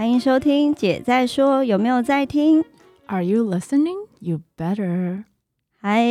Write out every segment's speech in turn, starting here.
欢迎收听姐在说，有没有在听？Are you listening? You better. 嗨，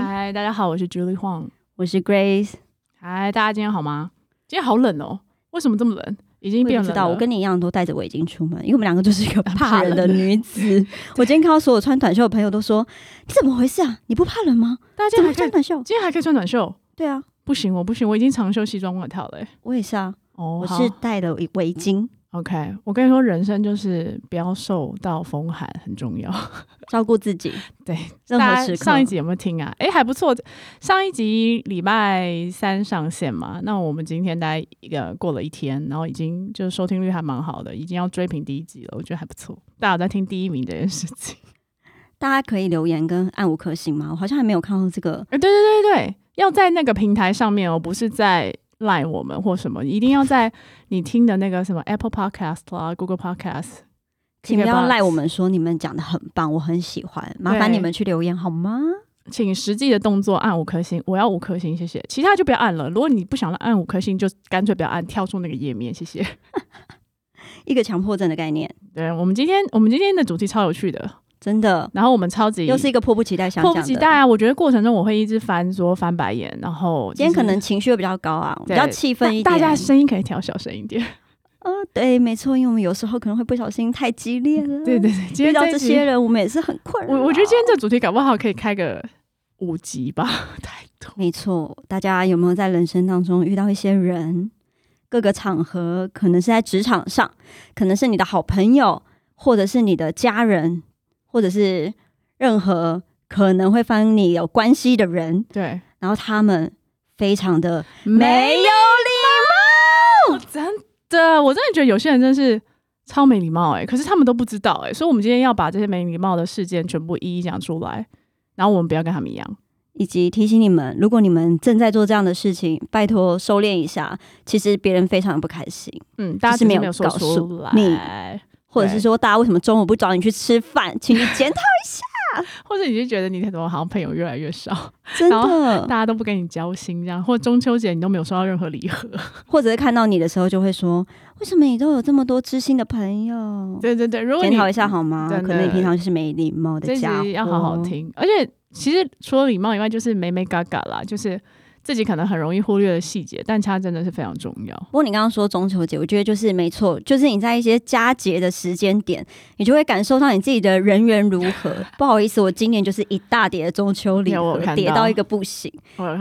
嗨，大家好，我是 Julie Huang。我是 Grace。嗨，大家今天好吗？今天好冷哦，为什么这么冷？已经变冷了。我跟你一样都戴着围巾出门，因为我们两个就是一个怕怕冷的女子。我今天看到所有穿短袖的朋友都说：“你怎么回事啊？你不怕冷吗？大家今天还穿短袖今天还可以穿短袖？？”对啊，不行，我不行，我已经长袖西装外套了欸。我也是啊，哦，我是戴了围围巾，OK。我跟你说，人生就是不要受到风寒很重要。照顾自己。对，任大家何时刻。上一集有没有听啊？诶，还不错。上一集礼拜三上线嘛，那我们今天大概一个过了一天，然后已经就是收听率还蛮好的，已经要追平第一集了，我觉得还不错。大家有在听第一名这件事情。大家可以留言跟按五颗星吗？我好像还没有看到这个。哎、对对对对，要在那个平台上面哦，不是在赖我们或什么，一定要在你听的那个什么 Apple Podcast 啦、Google Podcast，请不要赖我们说你们讲的很棒，我很喜欢，麻烦你们去留言好吗？请实际的动作按五颗星，我要五颗星，谢谢。其他就不要按了。如果你不想按五颗星，就干脆不要按，跳出那个页面，谢谢。一个强迫症的概念，对我们今天，我们今天的主题超有趣的，真的然后我们超级又是一个迫不及待想迫。不及待啊！我觉得过程中我会一直翻桌翻白眼，然后今天可能情绪会比较高啊，比较气愤一点。大家声音可以调小声一点。呃，对，没错，因为我们有时候可能会不小心太激烈了。对 对对，今遇到这些人，我们也是很困扰。我我觉得今天这主题搞不好可以开个五集吧，太多。没错，大家有没有在人生当中遇到一些人，各个场合，可能是在职场上，可能是你的好朋友，或者是你的家人，或者是任何可能会翻你有关系的人，对，然后他们非常的没没有礼貌。真的，我真的觉得有些人真是超没礼貌哎、可是他们都不知道哎、所以我们今天要把这些没礼貌的事件全部一一讲出来，然后我们不要跟他们一样。以及提醒你们，如果你们正在做这样的事情，拜托收敛一下。其实别人非常不开心，嗯，大家是没有告诉你或者是说大家为什么中午不找你去吃饭，请你检讨一下，或者你就觉得你怎么好像朋友越来越少，真然的大。家都不跟你交心这样，或者中秋节你都没有收到任何礼盒。或者是看到你的时候就会说，为什么你都有这么多知心的朋友？对对对，如果你检讨一下好吗？可能你平常就是没礼貌的家伙，要好好。听，而且其实除了礼貌以外，就是美美嘎嘎啦，就是自己可能很容易忽略的细节，但它真的是非常重要。不过你刚刚说中秋节，我觉得就是没错，就是你在一些佳节的时间点，你就会感受到你自己的人缘如何。不好意思，我今年就是一大叠的中秋礼盒有我看到叠到一个不行，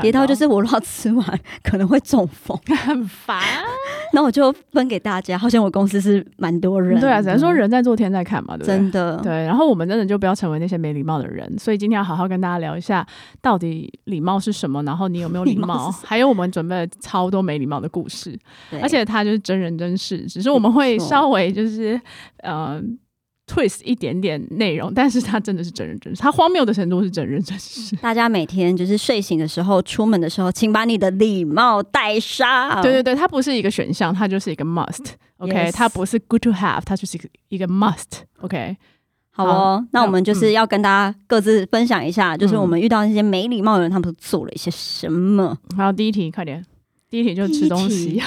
叠到就是我如果吃完可能会中风，很烦。那我就分给大家。好像我公司是蛮多人，对啊，只能说人在做天在看嘛，对不对？真的对，然后我们真的就不要成为那些没礼貌的人，所以今天要好好跟大家聊一下，到底礼貌是什么，然后你有没有礼礼貌 还有我们准备了超多没礼貌的故事，而且它就是真人真事，只是我们会稍微就是呃 twist 一点点内容，但是它真的是真人真事，它荒谬的程度是真人真事。大家每天就是睡醒的时候、出门的时候，请把你的礼貌带上。对对对，它不是一个选项，它就是一个 must。OK，Yes 它不是 good to have，它就是一个一个 must。OK，好哦，那我们就是要跟大家各自分享一下，就是嗯我们遇到那些没礼貌的人，他们都做了一些什么。好，第一题，快点，第一题就是吃东西题。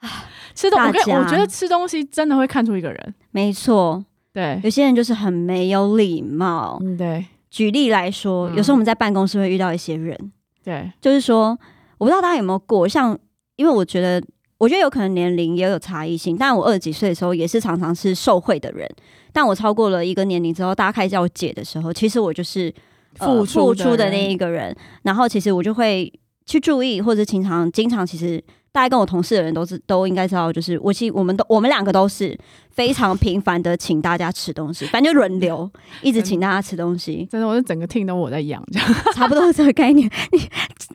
吃东，我跟大家我觉得吃东西真的会看出一个人。没错，对，有些人就是很没有礼貌。嗯，对举例来说，嗯有时候我们在办公室会遇到一些人，对，就是说，我不知道大家有没有过，像因为我觉得，我觉得有可能年龄也有差异性，但我二十几岁的时候也是常常是受贿的人，但我超过了一个年龄之后，大家开始叫我姐的时候，其实我就是、呃付付出的那一个人，然后其实我就会去注意，或者经常经常其实。大概跟我同事的人都是都应该知道，就是我其实我们都我们两个都是非常频繁的请大家吃东西，反正就轮流一直请大家吃东西，真的，我是整个 team 都我在养，这样。差不多是这个概念。你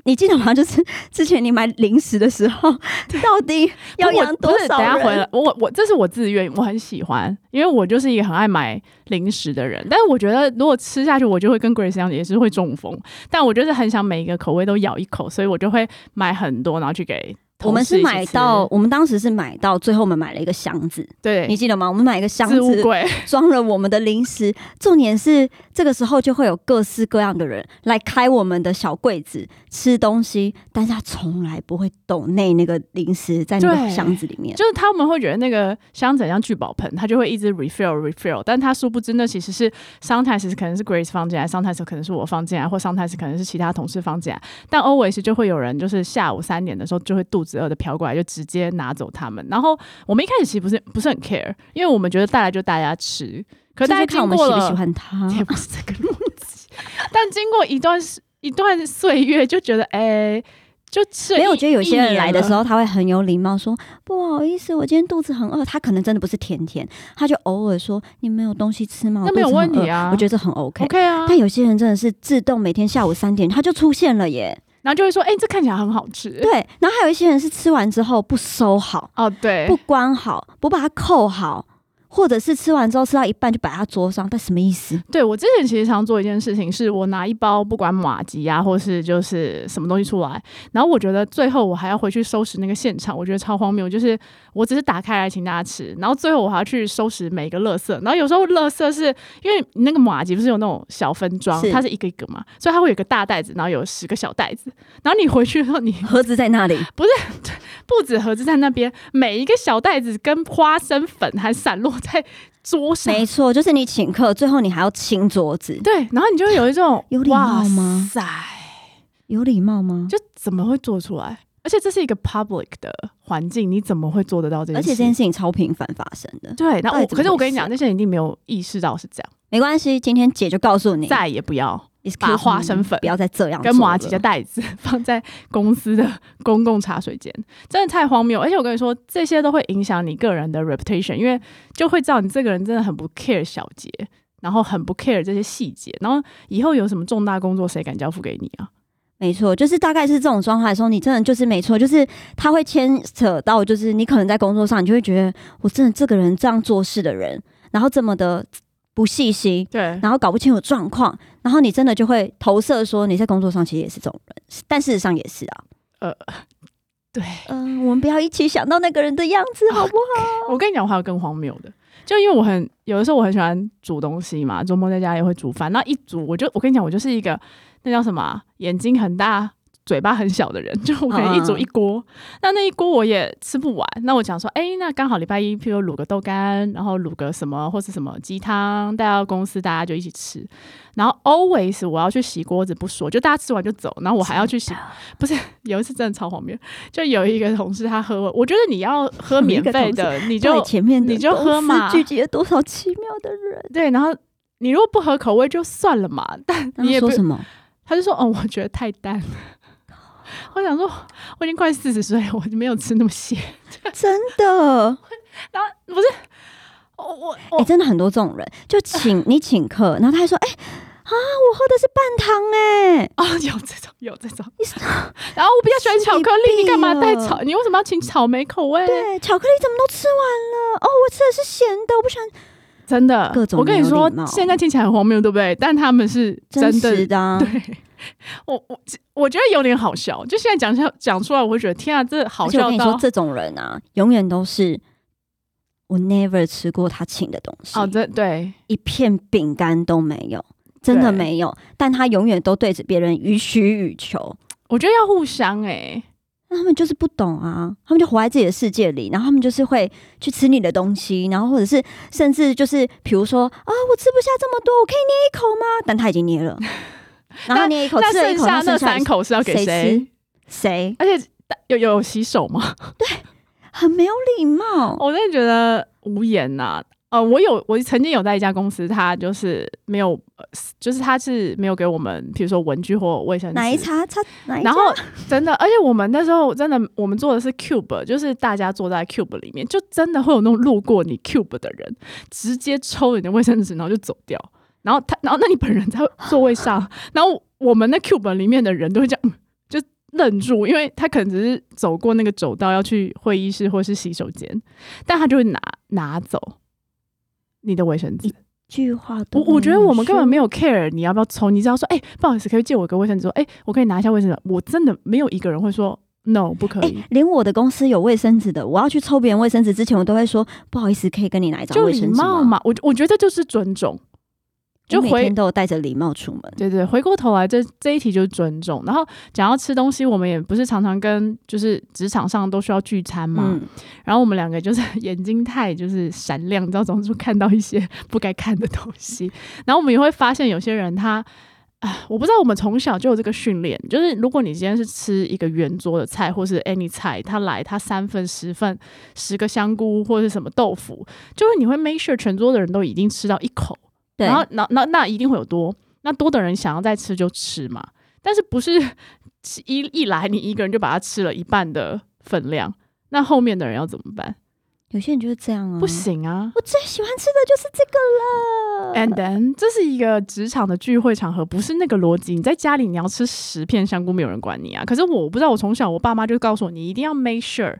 你记得吗？就是 之前你买零食的时候，到底要养多少人？等下回来，我我这是我自愿，我很喜欢，因为我就是一个很爱买零食的人。但是我觉得如果吃下去，我就会跟 Grace 一样，也是会中风。但我就是很想每一个口味都咬一口，所以我就会买很多，然后去给我们是买到，我们当时是买到，最后我们买了一个箱子，对你记得吗？我们买一个箱子，装了我们的零食。重点是这个时候就会有各式各样的人来开我们的小柜子吃东西，但是他从来不会抖内那个零食在那个箱子里面。就是他们会觉得那个箱子很像聚宝盆，他就会一直 refill refill，但他殊不知那其实是 sometimes 可能是 Grace 放进来，sometimes 可能是我放进来，或 sometimes 可能是其他同事放进来，但 always 就会有人就是下午三点的时候就会肚子饿的飘过来，就直接拿走他们。然后我们一开始其实不是不是很 care，因为我们觉得带来就大家吃，可是大家看我们喜不喜欢他。也不是这个逻辑，但经过一段时一段岁月，就觉得哎、就吃没有，我觉得有些人来的时，候，他会很有礼貌，说不好意思，我今天肚子很饿。他可能真的不是甜甜，他就偶尔说你没有东西吃吗？那没有问题啊我觉得这很 OK。OK 啊，但有些人真的是自动每天下午三点他就出现了耶，然后就会说，哎、这看起来很好吃，对。然后还有一些人是吃完之后不收好、哦，对，不关好、不把它扣好，或者是吃完之后吃到一半就摆在他桌上，但什么意思？对我之前其实常做一件事情，是我拿一包不管马吉啊，或是就是什么东西出来，然后我觉得最后我还要回去收拾那个现场，我觉得超荒谬。就是我只是打开来请大家吃，然后最后我还要去收拾每一个垃圾，然后有时候垃圾是因为那个马吉不是有那种小分装，它是一个一个嘛，所以它会有个大袋子，然后有十个小袋子，然后你回去的时候你盒子在那里，不是 不止盒子在那边，每一个小袋子跟花生粉还散落在桌上，没错，就是你请客，最后你还要清桌子，对，然后你就会有一种 有礼貌吗？哇塞，有礼貌吗？就怎么会做出来？而且这是一个 public 的环境，你怎么会做得到这件事？而且这件事情超频繁发生的，对，然后我可是我跟你讲，那些人一定没有意识到是这样，没关系，今天姐就告诉你，再也不要把花生粉不要再这样跟马吉的袋子 放在公司的 公共茶水间，真的太荒谬。而且我跟你说，这些都会影响你个人的 reputation，因为就会知道你这个人真的很不 care 小节，然后很不 care 这些细节，然后以后有什么重大工作，谁敢交付给你啊？没错，就是大概是这种状态的时候，你真的就是没错，就是他会牵扯到，就是你可能在工作上，你就会觉得我真的这个人这样做事的人，然后这么的不细心，对，然后搞不清楚状况，然后你真的就会投射说你在工作上其实也是这种人，但事实上也是啊。呃，对。嗯、我们不要一起想到那个人的样子，好不好？我跟你讲，我还有更荒谬的，就因为我很有的时候我很喜欢煮东西嘛，周末在家也会煮饭。那一煮，我就我跟你讲，我就是一个那叫什么啊、眼睛很大。嘴巴很小的人，就我可能一煮一锅，那那一锅我也吃不完。那我讲说，哎、那刚好礼拜一，譬如卤个豆干，然后卤个什么或是什么鸡汤，带到公司大家就一起吃。然后 always 我要去洗锅子不说，就大家吃完就走，然后我还要去洗。不是有一次真的超荒谬，就有一个同事他喝，我觉得你要喝免费的，你就前面你就喝嘛聚集了多少奇妙的人？对，然后你如果不合口味就算了嘛，但你也不什么？他就说哦，我觉得太淡了。我想说，我已经快四十岁了，我就没有吃那么咸。真的，然后不是，我我哎、我、真的很多这种人，就请 你请客，然后他还说，哎、啊，我喝的是半糖、哎，哦，有这种有这种。然后我比较喜欢巧克力，你干嘛带草？你为什么要请草莓口味？对，巧克力怎么都吃完了？哦，我吃的是咸的，我不喜欢真的，各种我跟你说现在听起来很荒谬，对不对？但他们是真的实的、啊。对，我我我觉得有点好笑，就现在讲下讲出来，我会觉得天啊，这好笑而且我跟你说，到这种人啊，永远都是我 never 吃过他请的东西，哦，这对一片饼干都没有，真的没有。但他永远都对着别人予取予求，我觉得要互相哎、那他们就是不懂啊，他们就活在自己的世界里，然后他们就是会去吃你的东西，然后或者是甚至就是比如说啊，我吃不下这么多，我可以捏一口吗？但他已经捏了，然后捏一口那吃了一口，剩下那三口是要给谁谁而且有有洗手吗？对很没有礼貌。我真的觉得无言呐、呃，我有，我曾经有在一家公司，他就是没有，呃就是他是没有给我们，比如说文具或卫生纸，奶茶擦哪一家？然后真的，而且我们那时候真的，我们做的是 cube，就是大家坐在 cube 里面，就真的会有那种路过你 cube 的人，直接抽你的卫生纸，然后就走掉。然后他，然后那你本人在座位上，然后我们那 cube 里面的人都会这样，嗯就愣住，因为他可能只是走过那个走道要去会议室或是洗手间，但他就会拿拿走你的卫生纸。句话都我我觉得我们根本没有有 care 你要不要抽，你只要说，哎、不好意思，可以借我个卫生纸？说，哎、我可以拿一下卫生纸。我真的没有一个人会说 no 不可哎、以。连我的公司有卫生纸的，我要去抽别人卫生纸之前，我都会说不好意思，可以跟你拿一张卫生纸吗？貌嘛，我我觉得就是尊重。就回我每天都有带着礼貌出门。对对，回过头来，这这一题就是尊重。然后讲到吃东西，我们也不是常常跟就是职场上都需要聚餐嘛。嗯，然后我们两个就是 眼睛太就是闪亮，你知道，总是看到一些 不该看的东西。然后我们也会发现有些人他。啊，我不知道，我们从小就有这个训练，就是如果你今天是吃一个圆桌的菜，或是 any 菜，他来他三份、十份、十个香菇或者是什么豆腐，就是你会 make sure 全桌的人都已经吃到一口，对，然后那那那一定会有多，那多的人想要再吃就吃嘛，但是不是一一来你一个人就把它吃了一半的分量，那后面的人要怎么办？有些人就是这样啊，不行啊。我最喜欢吃的就是这个了。And then，这是一个职场的聚会场合，不是那个逻辑。你在家里你要吃十片香菇，没有人管你啊。可是我不知道，我从小我爸妈就告诉我，你一定要 make sure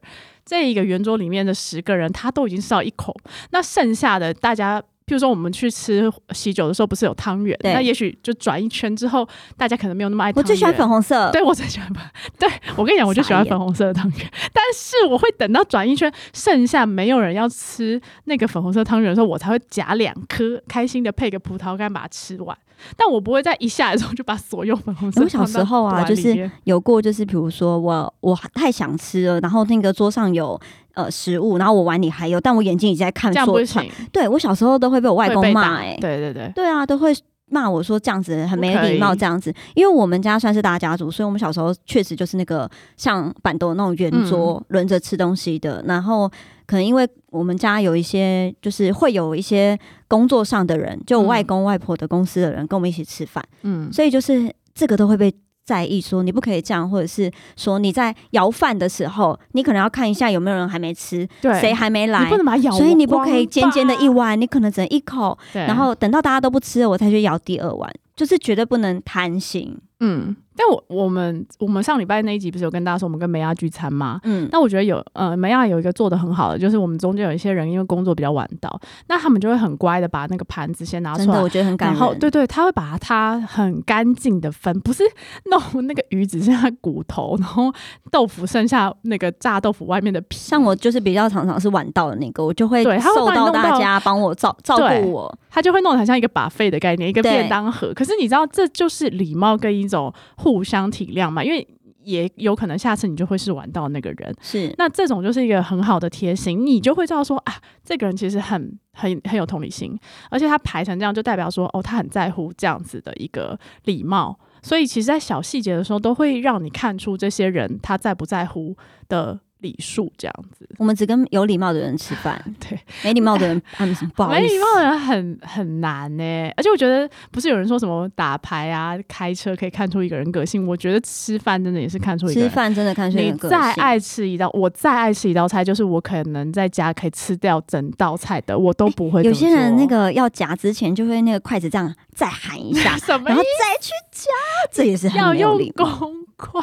这一个圆桌里面的十个人，他都已经吃到一口，那剩下的大家。譬如说，我们去吃喜酒的时候，不是有汤圆？那也许就转一圈之后，大家可能没有那么爱。我最喜欢粉红色，对我最喜欢粉，对我跟你讲，我就喜欢粉红色的汤圆。但是我会等到转一圈，剩下没有人要吃那个粉红色汤圆的时候，我才会夹两颗，开心的配个葡萄干把它吃完。但我不会在一下来的时候就把所有粉红色我小时候啊就是有过，就是比如说我我太想吃了，然后那个桌上有呃食物，然后我碗里还有，但我眼睛已经在看这样不说传。行，对我小时候都会被我外公骂、哎，对对对，对啊，都会骂我说这样子很没礼貌，这样子。因为我们家算是大家族，所以我们小时候确实就是那个像板凳那种圆桌轮着吃东西的。然后可能因为我们家有一些，就是会有一些工作上的人，就我外公外婆的公司的人跟我们一起吃饭，嗯，所以就是这个都会被。在意说你不可以这样，或者是说你在舀饭的时候，你可能要看一下有没有人还没吃，对，谁还没你来不，能把它咬光吧，所以你不可以尖尖的一碗，你可能只能一口，然后等到大家都不吃了，我才去舀第二碗，就是绝对不能贪心。嗯，但我我们我们上礼拜那一集不是有跟大家说我们跟梅亚聚餐吗？嗯，那我觉得有呃，梅亚有一个做的很好的，就是我们中间有一些人因为工作比较晚到，那他们就会很乖的把那个盘子先拿，出来我。觉得很感人。然后，对对，他会把它很干净的分，不是弄那个鱼只剩下骨头，然后豆腐剩下那个炸豆腐外面的皮。像我就是比较常常是晚到的那个，我就会对他会受到大家帮我照照顾我。他就会弄得很像一个把费的概念，一个便当盒。可是你知道，这就是礼貌跟一种互相体谅嘛，因为也有可能下次你就会是玩到那个人。是，那这种就是一个很好的贴心，你就会知道说啊，这个人其实很很很有同理心，而且他排成这样，就代表说哦，他很在乎这样子的一个礼貌。所以其实，在小细节的时候，都会让你看出这些人他在不在乎的礼数，这样子。我们只跟有礼貌的人吃饭，对，没礼貌的人，他们不好意思没礼。貌的人很很难呢、而且我觉得不是有人说什么打牌啊、开车可以看出一个人个性，我觉得吃饭真的也是看出一个吃人。饭真的看出你人个性。再爱吃一道，我再爱吃一道菜，就是我可能在家可以吃掉整道菜的，我都不会。有些人那个要夹之前，就会那个筷子这样再喊一下，什么然后再去夹，这也是要很没有用礼貌。公筷，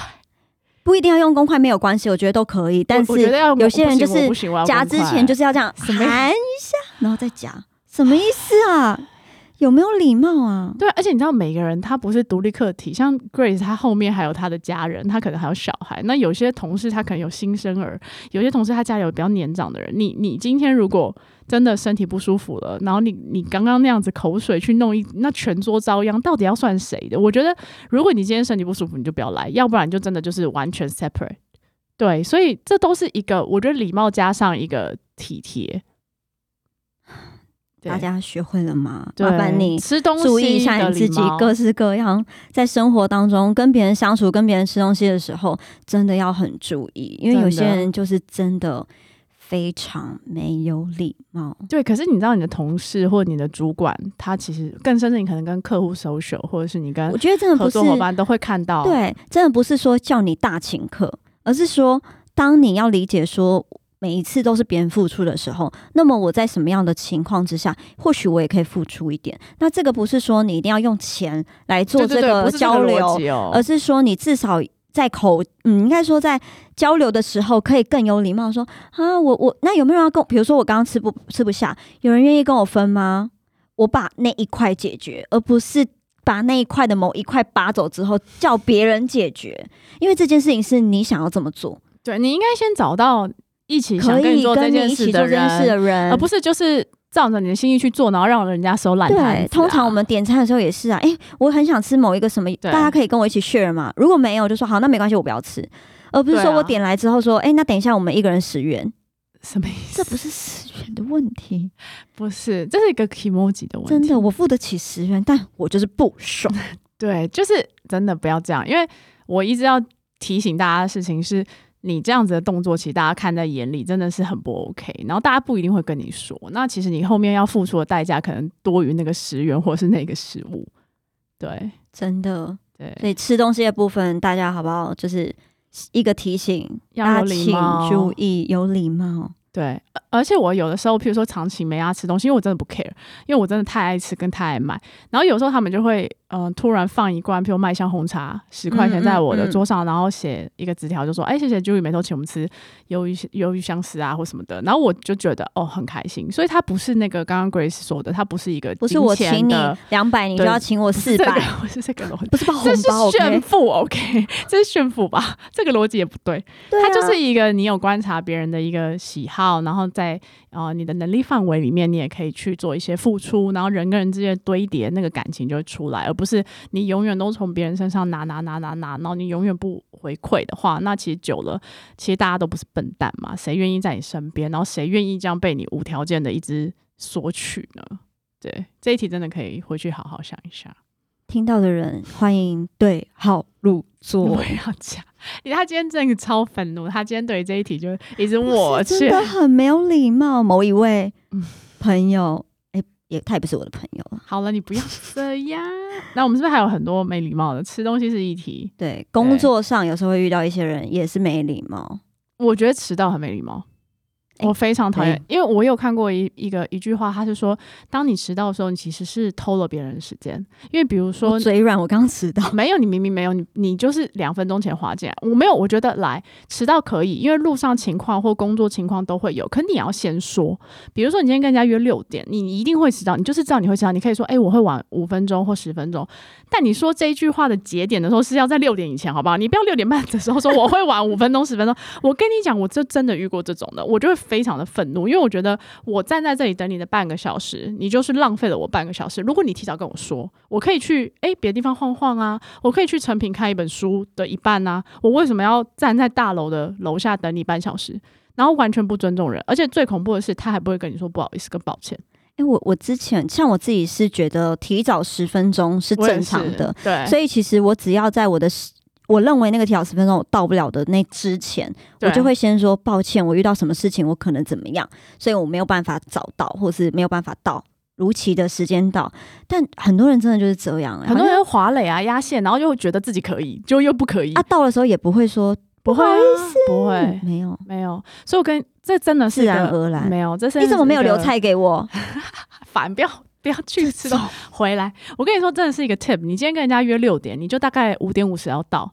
不一定要用公筷没有关系，我觉得都可以。但是有些人就是夹之前就是要这样含一下，然后再夹，什么意思啊？有没有礼貌啊？对，而且你知道每个人他不是独立个体，像 Grace 他后面还有他的家人，他可能还有小孩。那有些同事他可能有新生儿，有些同事他家里有比较年长的人。你你今天如果真的身体不舒服了，然后你你刚刚那样子口水去弄一，那全桌遭殃，到底要算谁的？我觉得如果你今天身体不舒服，你就不要来，要不然就真的就是完全 separate。对，所以这都是一个我觉得礼貌加上一个体贴。对大家学会了吗？对麻烦你吃东西注意一下你自己各式各样在生活当中跟别人相处、跟别人吃东西的时候，真的要很注意，因为有些人就是真的非常没有礼貌。对，可是你知道你的同事或你的主管，他其实更甚至你可能跟客户 social，或者是你跟我觉得真的合作伙伴都会看到。，对，真的不是说叫你大请客，而是说当你要理解说。每一次都是别人付出的时候，那么我在什么样的情况之下，或许我也可以付出一点。那这个不是说你一定要用钱来做这个交流，而是说你至少在口，嗯，应该说在交流的时候可以更有礼貌说啊，我我那有没有人要跟我？比如说我刚刚吃不吃不下，有人愿意跟我分吗？我把那一块解决，而不是把那一块的某一块拔走之后，叫别人解决，因为这件事情是你想要这么做，对你应该先找到一起想跟你做这件事的人，而不是就是照着你的心意去做，然后让人家收烂。对，通常我们点餐的时候也是啊，诶，我很想吃某一个什么，大家可以跟我一起 share 嘛。如果没有，就说好，那没关系，我不要吃，而不是说我点来之后说，诶，那等一下我们一个人十元，什么意思？这不是十元的问题，不是，这是一个 emoji 的问题。真的，我付得起十元，但我就是不爽。对，就是真的不要这样，因为我一直要提醒大家的事情是，你这样子的动作，其实大家看在眼里，真的是很不 OK。然后大家不一定会跟你说，那其实你后面要付出的代价，可能多于那个十元或是那个食物。对真的，对，所以吃东西的部分，大家好不好？就是一个提醒，要有大家请礼貌注意，有礼貌。对，而而且我有的时候，譬如说长期没啊吃东西，因为我真的不 care，因为我真的太爱吃跟太爱买。然后有时候他们就会嗯、呃突然放一罐，譬如麦香红茶十块钱在我的嗯桌上，然后写一个纸条，就说：“哎、谢谢 Julie 每周请我们吃鱿鱼鱿鱼香丝啊或什么的。”然后我就觉得哦很开心，所以它不是那个刚刚 Grace 说的，它不是一个不是我请你两百，你就要请我四百，我是这个逻辑。不是包红这是包炫富，OK，这是炫富吧？这个逻辑也不对。对啊它就是一个你有观察别人的一个喜好，然后在呃你的能力范围里面，你也可以去做一些付出，然后人跟人之间堆叠，那个感情就会出来，而不是你永远都从别人身上拿拿拿拿拿，然后你永远不回馈的话，那其实久了，其实大家都不是笨蛋嘛，谁愿意在你身边，然后谁愿意这样被你无条件的一直索取呢？对，这一题真的可以回去好好想一下。听到的人欢迎对号入座我。要讲，他今天真的超愤怒，他今天对于这一题就一直我去，真的很没有礼貌。某一位嗯朋友，哎、也他也不是我的朋友了。好了，你不要这样。那我们是不是还有很多没礼貌的？吃东西是一题，对，工作上有时候会遇到一些人也是没礼貌。我觉得迟到很没礼貌。哎我非常讨厌对，因为我有看过一一个一句话，他是说，当你迟到的时候，你其实是偷了别人的时间。因为比如说我，嘴软，我刚迟到。没有，你明明没有，你你就是两分钟前滑进来。我没有，我觉得来迟到可以，因为路上情况或工作情况都会有，可你要先说。比如说，你今天跟人家约六点，你一定会迟到，你就是知道你会迟到，你可以说，哎、我会晚五分钟或十分钟。但你说这一句话的节点的时候是要在六点以前，好不好？你不要六点半的时候说我会晚五分钟、十分钟。我跟你讲，我就真的遇过这种的，我就会非常的愤怒，因为我觉得我站在这里等你的半个小时，你就是浪费了我半个小时。如果你提早跟我说，我可以去诶别的地方晃晃啊，我可以去成品看一本书的一半啊，我为什么要站在大楼的楼下等你半小时？然后完全不尊重人，而且最恐怖的是，他还不会跟你说不好意思跟抱歉，哎、我我之前像我自己是觉得提早十分钟是正常的，，对，所以其实我只要在我的时我认为那个提早十分钟我到不了的那之前，我就会先说抱歉，我遇到什么事情，我可能怎么样，所以我没有办法找到，或是没有办法到如期的时间到。但很多人真的就是这样、欸，很多人滑垒啊压线，然后就会觉得自己可以，就又不可以，啊到的时候也不会说不会、啊不，不会，没有，没有，所以我跟这真的是自然而然。没有，这是你怎么没有留？菜给我？反不要不要去吃东西回来。我跟你说，真的是一个 tip。你今天跟人家约六点，你就大概五点五十要到。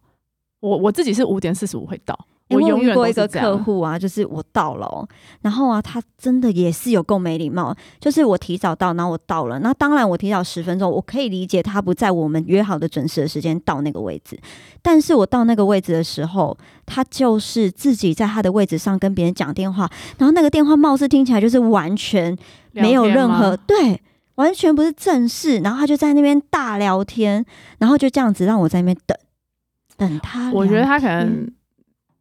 我我自己是五点四十五会到，我永远都遇过一个是客户啊，就是我到了、哦，然后啊，他真的也是有够没礼貌，就是我提早到，然后我到了，那当然我提早十分钟，我可以理解他不在我们约好的准时的时间到那个位置，但是我到那个位置的时候，他就是自己在他的位置上跟别人讲电话，然后那个电话貌似听起来就是完全没有任何对。完全不是正事，然后他就在那边大聊天，然后就这样子让我在那边等，等他。我觉得他可能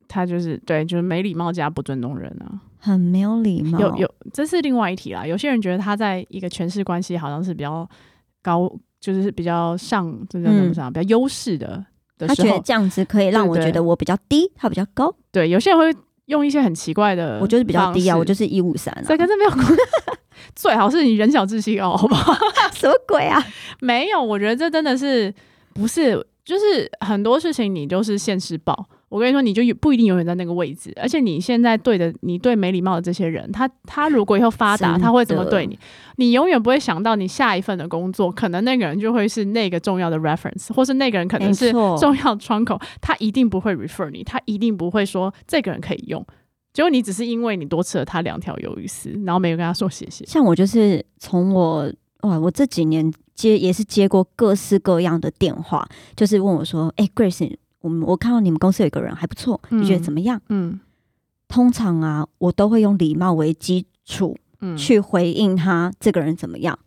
他就是对，就是没礼貌加不尊重人啊。很没有礼貌。有有，这是另外一题啦。有些人觉得他在一个权势关系好像是比较高，就是比较上，这叫什么嗯上、比较优势的的他觉得这样子可以让我觉得我比较低，他比较高，对，有些人会用一些很奇怪的，我就是比较低啊，我就是是一五三啊这，跟这没有关，最好是你人小志气高，好不好？什么鬼啊？没有，我觉得这真的是不是，就是很多事情你就是现实报。我跟你说，你就不一定永远在那个位置，而且你现在对的，你对没礼貌的这些人，他他如果以后发达，他会怎么对你？你永远不会想到，你下一份的工作，可能那个人就会是那个重要的 reference，或是那个人可能是重要窗口，他一定不会 refer 你，他一定不会说这个人可以用。结果你只是因为你多吃了他两条鱿鱼丝，然后没有跟他说谢谢。像我就是从我哇，我这几年接也是接过各式各样的电话，就是问我说：“哎、g r a c e 我们我看到你们公司有一个人还不错，你觉得嗯怎么样？”嗯通常啊，我都会用礼貌为基础嗯，去回应他这个人怎么样。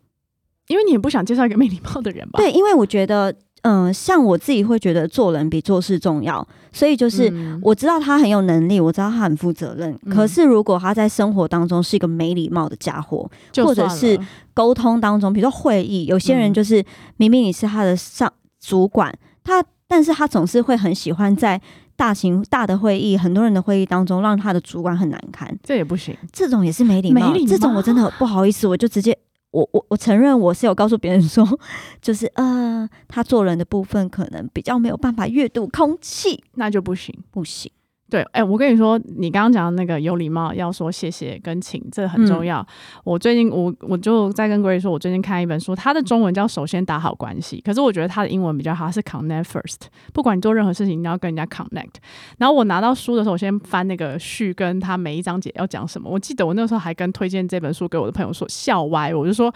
因为你也不想介绍一个没礼貌的人吧？对，因为我觉得，嗯、像我自己会觉得做人比做事重要，所以就是。嗯我知道他很有能力，我知道他很负责任。嗯可是如果他在生活当中是一个没礼貌的家伙，或者是沟通当中，比如说会议，有些人嗯就是明明你是他的上主管，他但是他总是会很喜欢在大型大的会议、很多人的会议当中，让他的主管很难堪。这也不行。这种也是没礼貌，没礼貌这种我真的不好意思，我就直接。我我我承认我是有告诉别人说，就是呃，他做人的部分可能比较没有办法阅读空气，那就不行。不行。对，哎、我跟你说，你刚刚讲的那个有礼貌，要说谢谢跟请，这很重要。我最近我我就在跟 Grace 说，我最近看一本书，它的中文叫“首先打好关系”，可是我觉得它的英文比较好，它是 “connect first”。不管你做任何事情，你要跟人家 connect。然后我拿到书的时候，我先翻那个序，跟他每一章节要讲什么。我记得我那时候还跟推荐这本书给我的朋友说，笑歪，我就说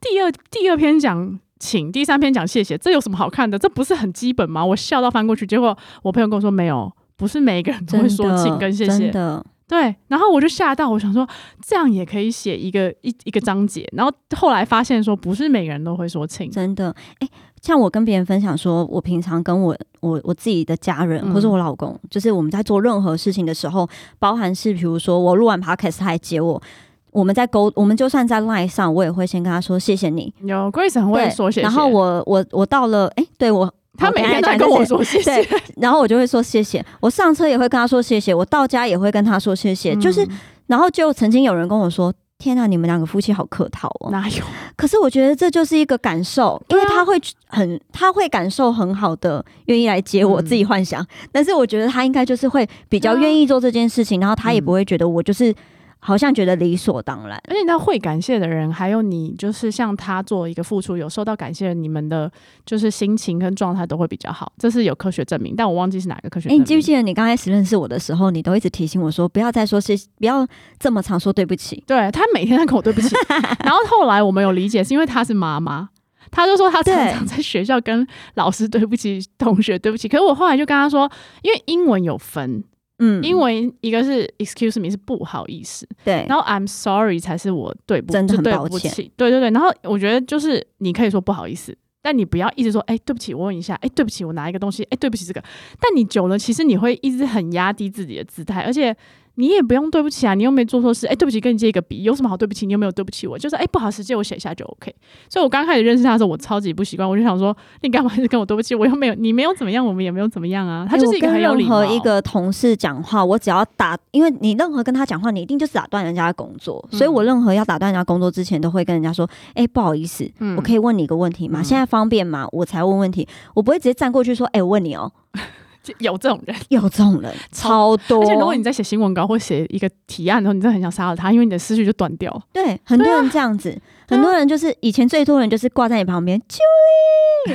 第二第二篇讲。请第三篇讲谢谢，这有什么好看的？这不是很基本吗？我笑到翻过去，结果我朋友跟我说没有，不是每一个人都会说，请跟谢谢。真的，对，然后我就吓到，我想说这样也可以写一个一一个章节，然后后来发现说不是每个人都会说请，真的。哎、像我跟别人分享说，我平常跟我我我自己的家人、嗯或者我老公，就是我们在做任何事情的时候，包含是比如说我录完 podcast 他来接我。我们在沟，我们就算在 line 上，我也会先跟他说谢谢你。有 Grace 很会对，说谢谢，然后我我我到了，哎、对我他每天都在在跟我说谢谢，然后我就会说谢谢。我上车也会跟他说谢谢，我到家也会跟他说谢谢。就是，嗯然后就曾经有人跟我说：“天呐，你们两个夫妻好客套哦。哪有？”可是我觉得这就是一个感受，因为他会很，他会感受很好的，愿意来接我。嗯自己幻想，但是我觉得他应该就是会比较愿意做这件事情，然后他也嗯不会觉得我就是好像觉得理所当然。而且你知道会感谢的人，还有你就是像他做一个付出，有受到感谢，你们的就是心情跟状态都会比较好，这是有科学证明，但我忘记是哪个科学哎、证明。你记不记得你刚开始认识我的时候，你都一直提醒我说，不要再说是，不要这么常说对不起。对他每天在跟我对不起，然后后来我们有理解，是因为他是妈妈。他就说他常常在学校跟老师对不起，同学对不起。可是我后来就跟他说，因为英文有分，嗯，英文一个是 excuse me 是不好意思，对，然后 I'm sorry 才是我对不真的就对很抱歉不起。对对对，然后我觉得就是你可以说不好意思，但你不要一直说哎对不起，我问一下，哎对不起，我拿一个东西，哎对不起这个。但你久了，其实你会一直很压低自己的姿态，而且。你也不用对不起啊，你又没做错事。哎、对不起，跟你借一个笔，有什么好对不起？你又没有对不起我？就是哎、不好意思，借我写一下就 OK。所以我刚开始认识他的时候，我超级不习惯，我就想说，你干嘛一直跟我对不起？我又没有，你没有怎么样，我们也没有怎么样啊。他哎就是一个我跟。任何一个同事讲话，我只要打，因为你任何跟他讲话，你一定就是打断人家的工作，嗯所以我任何要打断人家工作之前，都会跟人家说：“哎、不好意思，嗯我可以问你一个问题吗？嗯现在方便吗？”我才问问题，我不会直接站过去说：“哎、我问你哦。就有这种人。”有这种人超多，而且如果你在写新闻稿或写一个提案的时候，你真的很想杀了他，因为你的思绪就断掉了。对很多人这样子，啊很多人就是以前最多人就是挂在你旁边，Julie，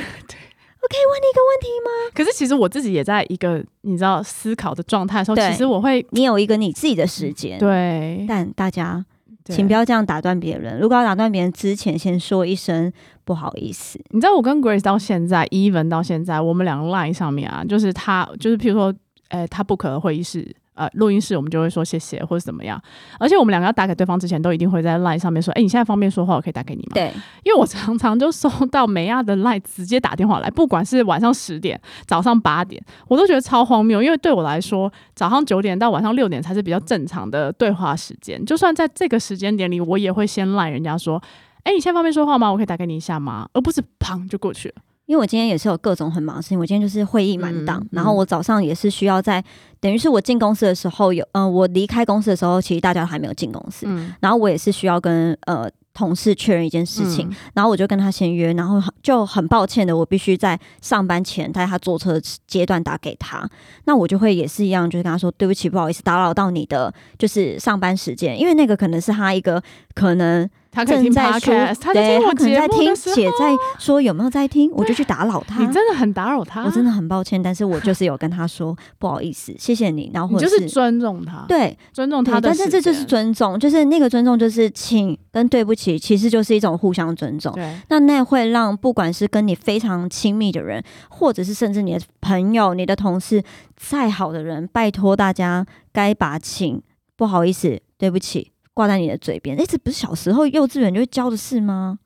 我可以问你一个问题吗？可是其实我自己也在一个你知道思考的状态的时候，其实我会你有一个你自己的时间，，对，但大家对请不要这样打断别人。如果要打断别人之前，先说一声不好意思。你知道我跟 Grace 到现在，even 到现在，我们两个 line 上面啊，就是他就是譬如说，呃，他 book 了会议室。呃，录音室我们就会说谢谢或者怎么样，而且我们两个要打给对方之前，都一定会在 line 上面说，哎、你现在方便说话，我可以打给你吗？对，因为我常常就收到美亚的 line 直接打电话来，不管是晚上十点、早上八点，我都觉得超荒谬。因为对我来说，早上九点到晚上六点才是比较正常的对话时间。就算在这个时间点里，我也会先赖人家说：“哎、你现在方便说话吗？我可以打给你一下吗？”而不是砰就过去了。因为我今天也是有各种很忙的事情，我今天就是会议满档，嗯然后我早上也是需要在，等于是我进公司的时候有，嗯、我离开公司的时候，其实大家还没有进公司，嗯，然后我也是需要跟呃同事确认一件事情，嗯然后我就跟他先约，然后就很抱歉的，我必须在上班前，在他坐车的阶段打给他。那我就会也是一样，就是跟他说对不起，不好意思打扰到你的就是上班时间，因为那个可能是他一个可能他可以听正在说 podcast，，他在听我对他可能节在听，目的时候，且在说有没有在听，我就去打扰他。你真的很打扰他，我真的很抱歉，但是我就是有跟他说不好意思，谢谢你，然后你或者就是尊重他，对。对，尊重他的但，是这就是尊重，就是那个尊重，就是请跟对不起，其实就是一种互相尊重。对，那那会让不管是跟你非常亲密的人，或者是甚至你的朋友、你的同事，再好的人，拜托大家该把请不好意思、对不起挂在你的嘴边。诶，这不是小时候幼稚园就会教的事吗？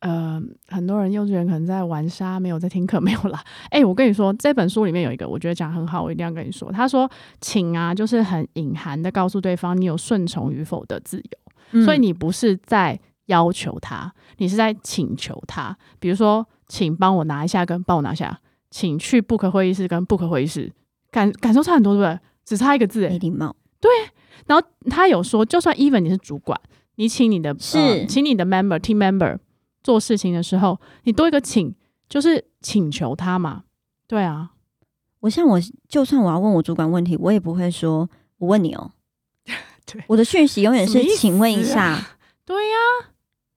呃，很多人幼稚园可能在玩沙，没有在听课，没有啦。哎、我跟你说，这本书里面有一个，我觉得讲得很好，我一定要跟你说。他说，请啊，就是很隐含的告诉对方你有顺从与否的自由，所以嗯你不是在要求他，你是在请求他。比如说，请帮我拿一下，跟帮我拿下，请去 book 会议室跟 book 会议室，感感受差很多，对不对？只差一个字、欸，没礼貌，然后他有说，就算 even 你是主管，你请你的是呃请你的 member team member 做事情的时候，你多一个请，就是请求他嘛。对啊，我像我，就算我要问我主管问题，我也不会说我问你哦。对我的讯息永远是请问一下，啊对呀、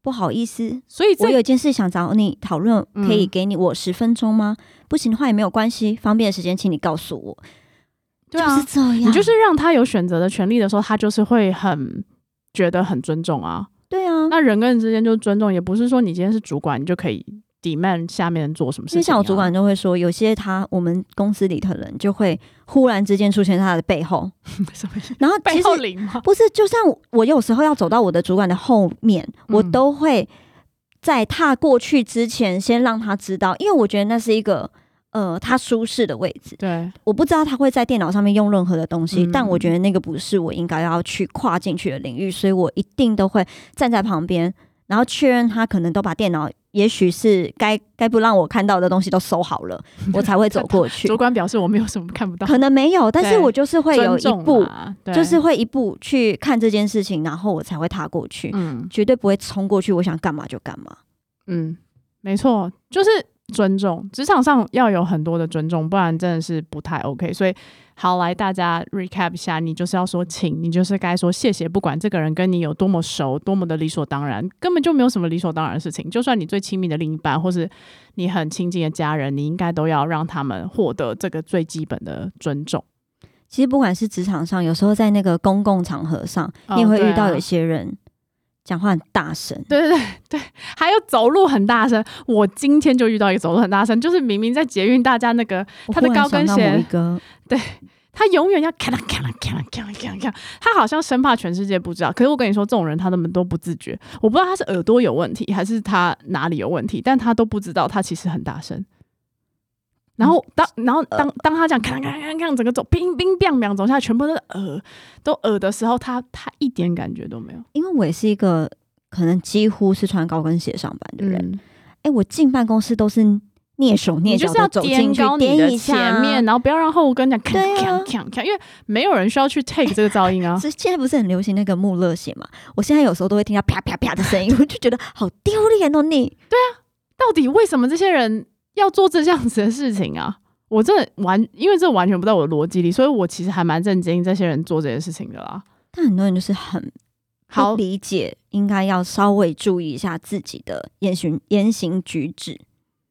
不好意思，所以我有一件事想找你讨论，嗯可以给你我十分钟吗？不行的话也没有关系，方便的时间请你告诉我。对啊就是，这样，你就是让他有选择的权利的时候，他就是会很觉得很尊重啊。对啊。那人跟人之间就是尊重，也不是说你今天是主管，你就可以 demand 下面人做什么事情、啊。因为像我主管就会说，有些他我们公司里的人就会忽然之间出现在他的背后？然后其背实后领吗？不是，就像我我有时候要走到我的主管的后面，我嗯都会在踏过去之前先让他知道，因为我觉得那是一个呃他舒适的位置。对，我不知道他会在电脑上面用任何的东西，嗯但我觉得那个不是我应该要去跨进去的领域，所以我一定都会站在旁边，然后确认他可能都把电脑，也许是该该不让我看到的东西都收好了，我才会走过去 主。管表示我没有什么看不到，可能没有，但是我就是会有一步，就是会一步去看这件事情，然后我才会踏过去，嗯绝对不会冲过去，我想干嘛就干嘛。嗯，没错，就是尊重。职场上要有很多的尊重，不然真的是不太 OK。所以，好，来大家 recap 一下，你就是要说请，你就是该说谢谢，不管这个人跟你有多么熟，多么的理所当然，根本就没有什么理所当然的事情。就算你最亲密的另一半，或是你很亲近的家人，你应该都要让他们获得这个最基本的尊重。其实不管是职场上，有时候在那个公共场合上，哦你也会遇到有些人讲话很大声。对对对对，还有走路很大声。我今天就遇到一个走路很大声，就是明明在捷运，大家那个他的高跟鞋对他永远要咔啦咔啦咔啦咔啦咔啦咔啦，他好像生怕全世界不知道。可是我跟你说，这种人他们都不自觉。我不知道他是耳朵有问题，还是他哪里有问题，但他都不知道他其实很大声。然后当然后当当他这样咔啦咔啦咔咔整个走冰冰冰冰走下来，全部都是耳都耳的时候，他他一点感觉都没有。因为我也是一个可能几乎是穿高跟鞋上班的人，嗯，哎、我进办公室都是蹑手蹑脚你就是要的走进去，踮高你颠一的前面，。然后不要让后跟讲咔对啊咔咔咔，因为没有人需要去 take 这个噪音啊。这现在不是很流行那个穆勒鞋嘛？我现在有时候都会听到啪啪啪的声音，我就觉得好丢脸哦！你对啊到底为什么这些人要做这样子的事情啊？我真的完，因为这完全不在我的逻辑里，所以我其实还蛮震惊这些人做这些事情的啦。但很多人就是很好不理解，应该要稍微注意一下自己的言行言行举止。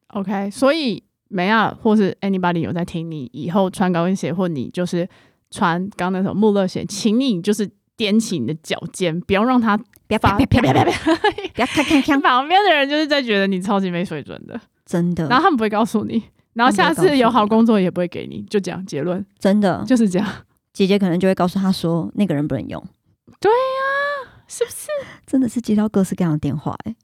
，OK，所以梅亚或是 anybody 有在听你以后穿高跟鞋，或你就是穿刚刚那种穆勒鞋，请你就是踮起你的脚尖，不要让它不要发啪啪啪啪啪，啪，不要看看看，旁边的人就是在觉得你超级没水准的，真的。然后他们不会告诉你，然后下次有好工作也不会给你，就这样结论。真的，就是这样，姐姐可能就会告诉他说那个人不能用。对呀是不是？真的是接到各式各样的电话、欸，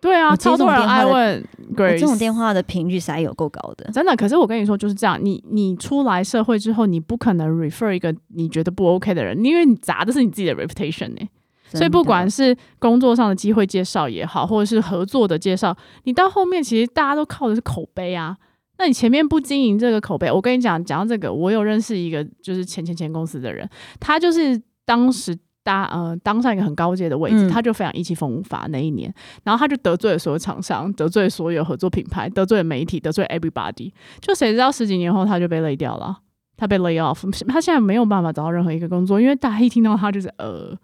对啊，超多人爱问我 Grace 这种电话的频率实在有够高的。真的，可是我跟你说就是这样，你你出来社会之后，你不可能 refer 一个你觉得不 OK 的人，因为你砸的是你自己的 reputation 呢、所以不管是工作上的机会介绍也好，或者是合作的介绍，你到后面其实大家都靠的是口碑啊。那你前面不经营这个口碑，我跟你讲，讲到这个，我有认识一个就是前前前公司的人，他就是当时搭呃当上一个很高阶的位置，嗯。他就非常意气风发那一年，然后他就得罪了所有厂商，得罪了所有合作品牌，得罪了媒体，得罪了 everybody，就谁知道十几年后他就被 lay 掉了，他被 lay off，他现在没有办法找到任何一个工作，因为大家一听到他就是呃，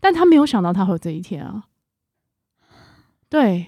但他没有想到他会有这一天啊。对，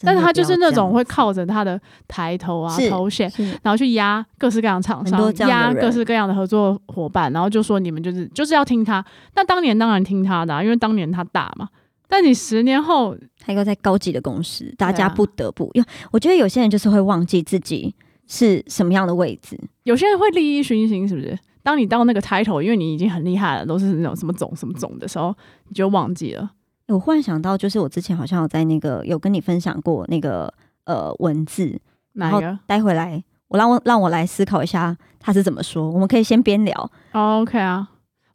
但是他就是那种会靠着他的抬头啊、是头衔，然后去压各式各样的厂商，压各式各样的合作伙伴，然后就说你们就是就是要听他。那当年当然听他的啊、因为当年他大嘛。但你十年后，他一个在高级的公司，大家不得不，因为我觉得有些人就是会忘记自己是什么样的位置，有些人会利益熏心，是不是？当你到那个 title，因为你已经很厉害了，都是那种什么总什么总的时候，你就忘记了。我忽然想到，就是我之前好像有在那个有跟你分享过那个呃文字，然后待回来我让我让我来思考一下他是怎么说。我们可以先边聊，哦 o k 啊，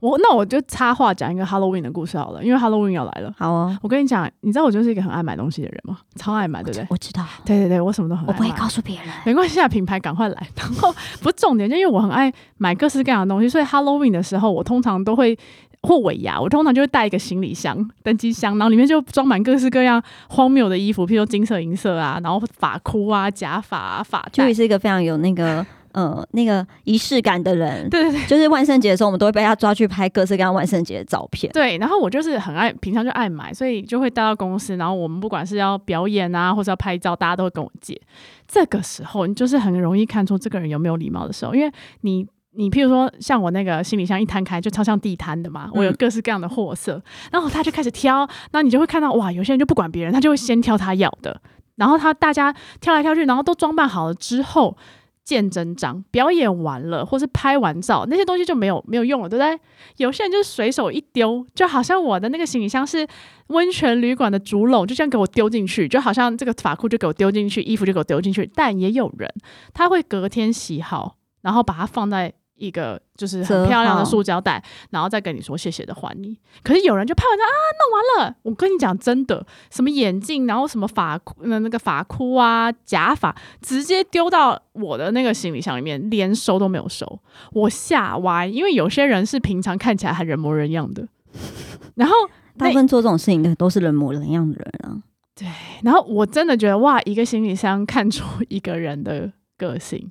我那我就插话讲一个 Halloween 的故事好了，因为 Halloween 要来了。好哦。我跟你讲，你知道我就是一个很爱买东西的人吗？超爱买，对不对？我知道，对对对，我什么都很爱我不会告诉别人。没关系啊，品牌赶快来。然后不是重点，就因为我很爱买各式各样的东西，所以 Halloween 的时候，我通常都会或尾牙，我通常就会带一个行李箱、登机箱，然后里面就装满各式各样荒谬的衣服，譬如说金色、银色啊，然后发箍啊、假发啊、发带。就是一个非常有那个呃那个仪式感的人。对对对就是万圣节的时候，我们都会被他抓去拍各式各样万圣节的照片。对，然后我就是很爱，平常就爱买，所以就会带到公司。然后我们不管是要表演啊，或者要拍照，大家都会跟我借。这个时候，你就是很容易看出这个人有没有礼貌的时候，因为你。你譬如说，像我那个行李箱一摊开，就超像地摊的嘛，我有嗯各式各样的货色，然后他就开始挑，然后你就会看到哇，有些人就不管别人，他就会先挑他要的，然后他大家挑来挑去，然后都装扮好了之后，见真章，表演完了或是拍完照，那些东西就没有没有用了，对不对？有些人就是随手一丢，就好像我的那个行李箱是温泉旅馆的竹篓，就这样给我丢进去，就好像这个法裤就给我丢进去，衣服就给我丢进去。但也有人他会隔天洗好，然后把它放在一个就是很漂亮的塑胶袋，然后再跟你说谢谢的还你。可是有人就拍完照啊，弄完了，我跟你讲真的，什么眼镜，然后什么发箍，那那个发箍啊，假发，直接丢到我的那个行李箱里面，连收都没有收。我吓歪，因为有些人是平常看起来还人模人样的，然后大部分做这种事情的都是人模人样的人啊。对然后我真的觉得哇，一个行李箱看出一个人的个性。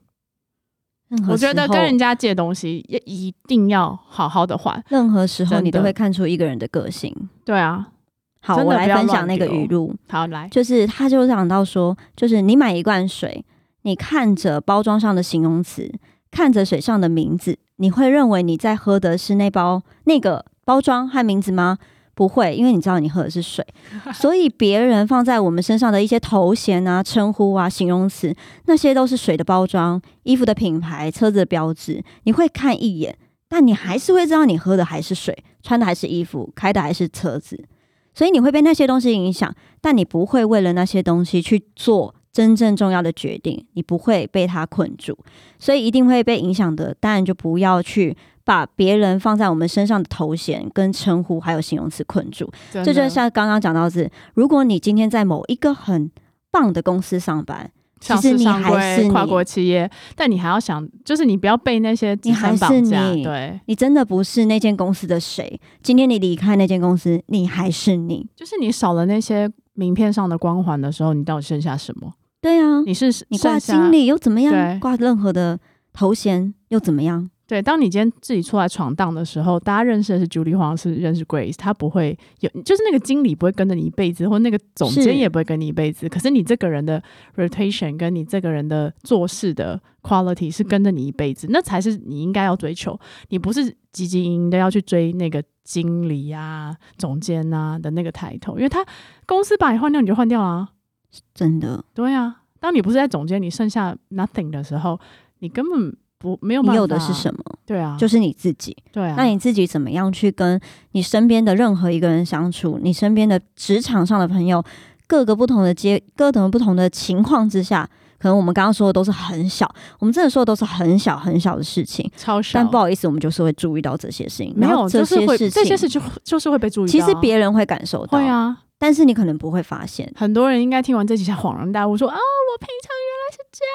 我觉得跟人家借东西也一定要好好的还。任何时候你都会看出一个人的个性。对啊，好，我来分享那个语录，好来，就是他就讲到说，就是你买一罐水，你看着包装上的形容词，看着水上的名字，你会认为你在喝的是那包那个包装和名字吗？不会，因为你知道你喝的是水，所以别人放在我们身上的一些头衔啊、称呼啊、形容词，那些都是水的包装、衣服的品牌、车子的标志，你会看一眼，但你还是会知道你喝的还是水，穿的还是衣服，开的还是车子，所以你会被那些东西影响，但你不会为了那些东西去做真正重要的决定，你不会被它困住，所以一定会被影响的。当然就不要去把别人放在我们身上的头衔、跟称呼还有形容词困住。这这就像刚刚讲到是，如果你今天在某一个很棒的公司上班，上其实你市上柜、还是跨国企业，但你还要想，就是你不要被那些你还是。你对，你真的不是那间公司的谁。今天你离开那间公司，你还是你。就是你少了那些名片上的光环的时候，你到底剩下什么？对啊，你是你挂经理又怎么样？挂任何的头衔又怎么样？对，当你今天自己出来闯荡的时候，大家认识的是 Julie 黄，是认识 Grace，他不会有，就是那个经理不会跟着你一辈子，或那个总监也不会跟你一辈子。可是你这个人的 rotation 跟你这个人的做事的 quality 是跟着你一辈子，那才是你应该要追求。你不是汲汲营营的要去追那个经理啊、总监啊的那个抬头，因为他公司把你换掉，你就换掉了、啊。真的，对啊，当你不是在总监，你剩下 nothing 的时候，你根本不没有办法。你有的是什么？对啊，就是你自己。对啊。那你自己怎么样去跟你身边的任何一个人相处？你身边的职场上的朋友，各个不同的阶，各种不同的情况之下，可能我们刚刚说的都是很小，我们真的说的都是很小很小的事情。超小，但不好意思，我们就是会注意到这些事情。没有，这就是会些事情，这些事就就是会被注意到啊。其实别人会感受到，会啊，但是你可能不会发现。很多人应该听完这几下恍然大悟，说啊，我平常原来是这样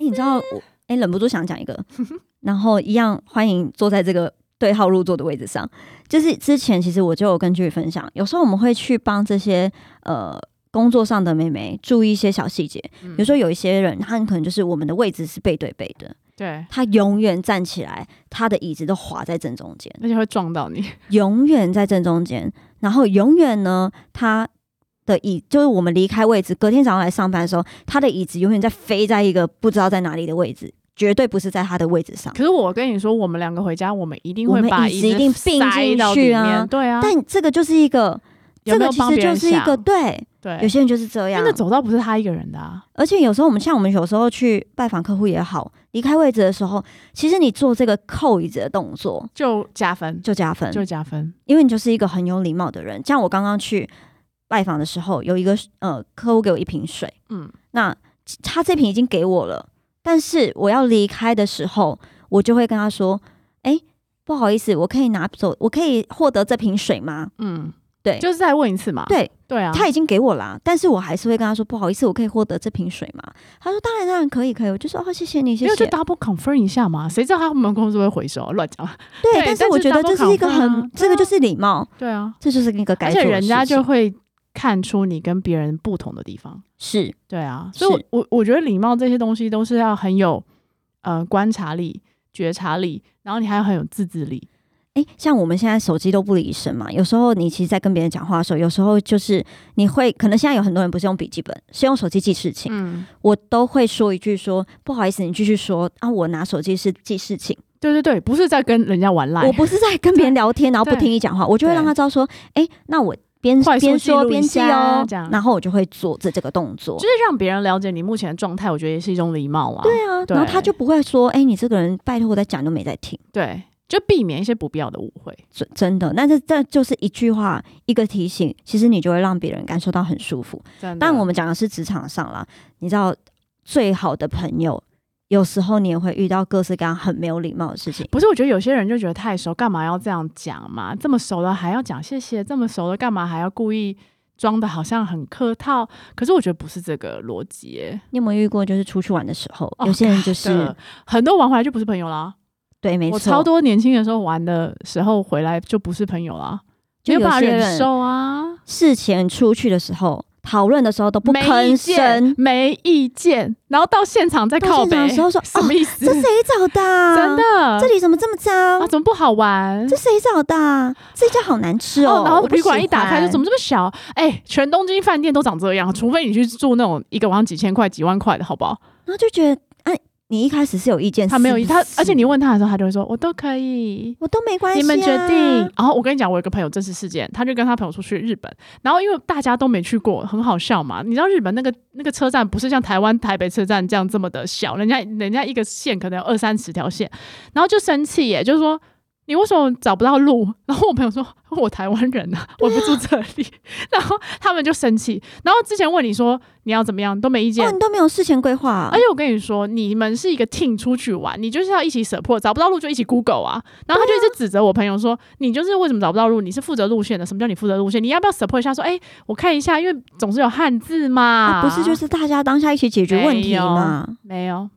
你知道我哎、忍不住想讲一个，然后一样欢迎坐在这个对号入座的位置上。就是之前其实我就有跟剧分享，有时候我们会去帮这些呃工作上的妹妹注意一些小细节，嗯比如说有一些人，他很可能就是我们的位置是背对背的，对，他永远站起来，他的椅子都滑在正中间，而且会撞到你。永远在正中间，然后永远呢，他的椅，就是我们离开位置，隔天早上来上班的时候，他的椅子永远在飞在一个不知道在哪里的位置，绝对不是在他的位置上。可是我跟你说，我们两个回家，我们一定会把椅子一定并塞进去啊对啊。但这个就是一个，有有这个其实就是一个对，对，有些人就是这样真的。走到不是他一个人的啊。而且有时候我们像我们有时候去拜访客户也好，离开位置的时候，其实你做这个扣椅子的动作就加分，就加分，就加分。因为你就是一个很有礼貌的人。像我刚刚去拜访的时候，有一个呃客户给我一瓶水，嗯，那他这瓶已经给我了，但是我要离开的时候，我就会跟他说：“哎、不好意思，我可以拿走，我可以获得这瓶水吗嗯，对就是再问一次嘛。？”对，对啊，他已经给我啦，但是我还是会跟他说：“不好意思，我可以获得这瓶水吗？”他说：“当然，当然可以，可以。”我就说：“哦，谢谢你，谢没有就。double confirm 一下嘛，谁知道他们公司会回收？乱讲。”对，但是我觉得这是一个很，啊这个就是礼貌，对啊，这就是一个该而且人家就会看出你跟别人不同的地方。是。对啊，所以我我我觉得礼貌这些东西都是要很有呃观察力、觉察力，然后你还要很有自制力。哎，像我们现在手机都不离身嘛，有时候你其实，在跟别人讲话的时候，有时候就是你会，可能现在有很多人不是用笔记本，是用手机记事情，嗯，我都会说一句说不好意思，你继续说啊，我拿手机是记事情，对对对，不是在跟人家玩赖。我，不是在跟别人聊天，然后不听你讲话，我就会让他知道说，哎，那我边说边记哦这样，然后我就会做这这个动作就。是让别人了解你目前的状态，我觉得也是一种礼貌啊。对啊，对然后他就不会说，哎，你这个人拜托我在讲都没在听。对，就避免一些不必要的误会。真真的，但是这就是一句话，一个提醒，其实你就会让别人感受到很舒服。但我们讲的是职场上啦，你知道，最好的朋友，有时候你也会遇到各式各样很没有礼貌的事情。不是，我觉得有些人就觉得太熟，干嘛要这样讲嘛？这么熟了还要讲谢谢，这么熟了干嘛还要故意装的好像很客套？可是我觉得不是这个逻辑耶。你有没有遇过，就是出去玩的时候，哦有些人就是、的很多玩回来就不是朋友啦。对，没错我错，超多年轻的时候玩的时候回来就不是朋友啦，就有没有办法受啊，事前出去的时候讨论的时候都不吭声，，没意见，然后到现场再到靠北的时，候说哦，什么意思？这谁找的、啊？真的？这里怎么这么脏？啊，怎么不好玩？这谁找的、啊？这家好难吃哦。哦，然后旅馆一打开就怎么这么小？哎、全东京饭店都长这样，除非你去住那种一个晚上几千块、几万块的，好不好？然后就觉得，哎，你一开始是有意见，他没有，意他而且你问他的时候，他就会说我都可以。我都没关系、啊，你们决定。然后我跟你讲，我有个朋友真实事件，他就跟他朋友出去日本，然后因为大家都没去过，很好笑嘛。你知道日本那个那个车站不是像台湾台北车站这样这么的小，人家人家一个线可能有二三十条线，然后就生气耶，就是说。你为什么找不到路？然后我朋友说：“我台湾人啊，我不住这里。然后他们就生气。然后之前问你说你要怎么样，都没意见哦，。你都没有事前规划、啊而且我跟你说，你们是一个 team 出去玩，你就是要一起 support，找不到路就一起 Google 啊。然后他就一直指责我朋友说，你就是为什么找不到路？你是负责路线的，什么叫你负责路线？你要不要 support 一下？说，哎、我看一下，因为总是有汉字嘛。啊不是就是大家当下一起解决问题吗？没有？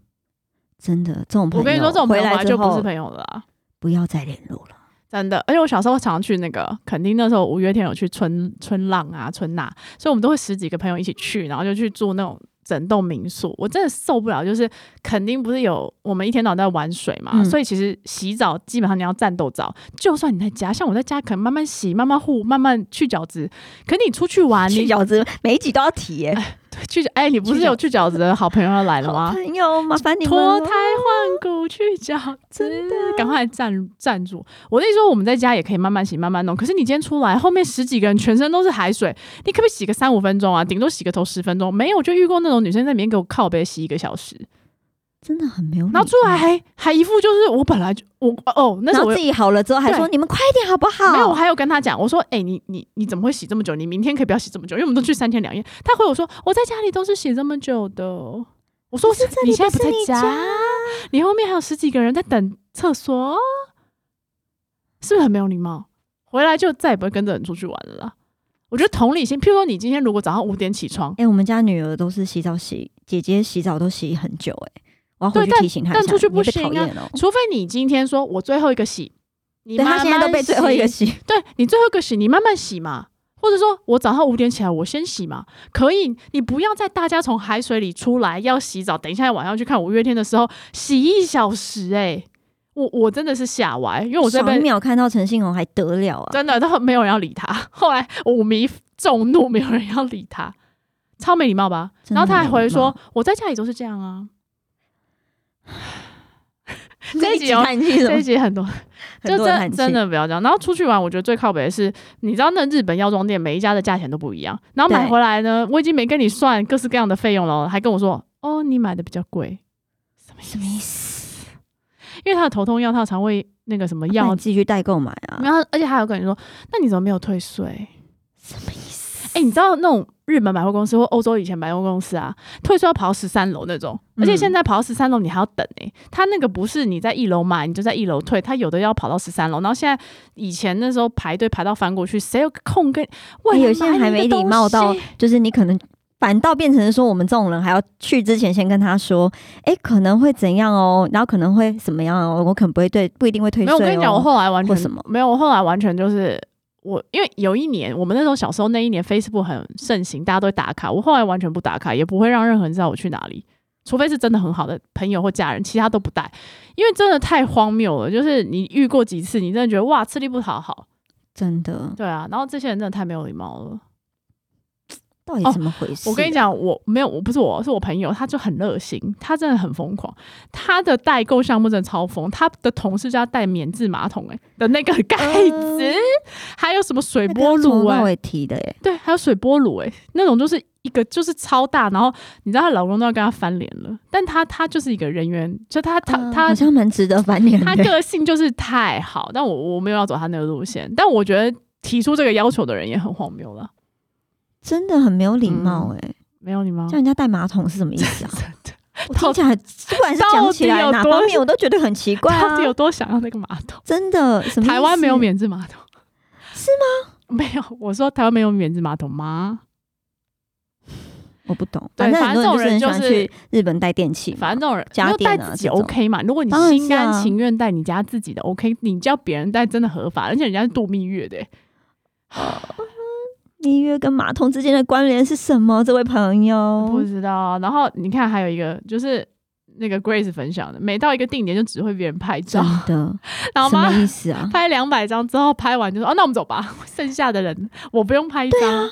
真的，这种朋友，我跟你说，这种朋友就不是朋友了啦。不要再联络了。真的，而且我小时候常去那个垦丁，那时候五月天有去春春浪啊、春娜，所以我们都会十几个朋友一起去，然后就去住那种整栋民宿。我真的受不了，就是垦丁不是有我们一天到晚在玩水嘛，嗯所以其实洗澡基本上你要战斗澡，就算你在家，像我在家可能慢慢洗、慢慢护、慢慢去角质，可你出去玩，去你饺子每一集都要提耶，去哎，你不是有去饺子的好朋友要来了吗？朋友，麻烦你脱胎换骨去饺子，赶快来站站住！我跟你说，我们在家也可以慢慢洗、慢慢弄。可是你今天出来，后面十几个人全身都是海水，你可不可以洗个三五分钟啊？顶多洗个头十分钟。没有，我就遇过那种女生在里面给我靠背洗一个小时，真的很没有礼貌。然后出来还还一副就是我本来就我哦，那时候我自己好了之后还说你们快一点好不好？没有，我还有跟他讲，我说，哎、你你你怎么会洗这么久？你明天可以不要洗这么久，因为我们都去三天两夜。他回我说，我在家里都是洗这么久的。我说，你现在在不是你家你后面还有十几个人在等厕所，是不是很没有礼貌？回来就再也不会跟着人出去玩了啦。我觉得同理心，譬如说你今天如果早上五点起床，哎、我们家女儿都是洗澡洗，姐姐洗澡都洗很久、哎，我要回去对但提醒他但出去不行啊哦。除非你今天说我最后一个洗，你对她现在都被最后一个洗洗，对你最后一个洗，你慢慢洗嘛，或者说我早上五点起来，我先洗嘛，可以。你不要在大家从海水里出来要洗澡，等一下晚上去看五月天的时候洗一小时、欸，我我真的是吓歪，因为我这爽边秒看到陈信宏还得了啊？真的都没有人要理他。后来五迷众怒，没有人要理他，超没礼貌吧？然后他还回说：“我在家里都是这样啊。这 这一集有叹气”这一？集很多，就真很多真的不要这样。然后出去玩，我觉得最靠北的是，你知道那日本药妆店每一家的价钱都不一样，然后买回来呢，我已经没跟你算各式各样的费用了，还跟我说：“哦，你买的比较贵。”什么意思？什么意思？因为他的头痛药，他有肠胃那个什么药继续代购买啊？然后而且还有跟你说，那你怎么没有退税？什么意思？哎、你知道那种日本百货公司或欧洲以前百货公司啊，退税要跑到十三楼那种，而且嗯现在跑到十三楼你还要等哎、他那个不是你在一楼买你就在一楼退，他有的要跑到十三楼，然后现在以前那时候排队排到翻过去，谁有空跟？为了哎有些人还没礼貌到就是你可能反倒变成说，我们这种人还要去之前先跟他说，哎、可能会怎样哦，然后可能会怎么样哦，我可能不会对，不一定会退税、哦。没有，我跟你讲，我后来完全什么没有，我后来完全就是我，因为有一年我们那时候小时候那一年 Facebook 很盛行，大家都会打卡，我后来完全不打卡，也不会让任何人知道我去哪里，除非是真的很好的朋友或家人，其他都不带，因为真的太荒谬了。就是你遇过几次，你真的觉得哇，吃力不讨好，真的对啊，然后这些人真的太没有礼貌了。到底怎么回事、哦我跟你，讲，我没有，我不是我，是我朋友，他就很热心，他真的很疯狂，他的代购项目真的超疯，他的同事叫他带免治马桶、欸，的那个盖子，还有什么水波炉、欸，从头到尾提的耶，对，还有水波炉，哎，那种就是一个就是超大，然后你知道她老公都要跟她翻脸了，但她她就是一个人员，就她她她嗯好像蛮值得翻脸她。个性就是太好，但我我没有要走她那个路线，但我觉得提出这个要求的人也很荒谬了，真的很没有礼貌哎、没有礼貌叫？人家带马桶是什么意思啊？真的，我听起来，不管是讲起来哪方面，我都觉得很奇怪啊到底。有多想要那个马桶？真的，什么台湾没有免治马桶是吗？没有，我说台湾没有免治马桶吗？我不懂，对反正这种人就是日本带电器，反正这种人家带自己 OK 嘛？如果你是心甘啊情愿带你家自己的 OK，你叫别人带真的合法，而且人家是度蜜月的欸、蜜月跟马桶之间的关联是什么？这位朋友不，知道啊。然后你看，还有一个就是那个 Grace 分享的，每到一个定点就指挥别人拍照真，的 然后什么妈意思啊？拍两百张之后，拍完就说：“哦，那我们走吧，剩下的人我不用拍一张。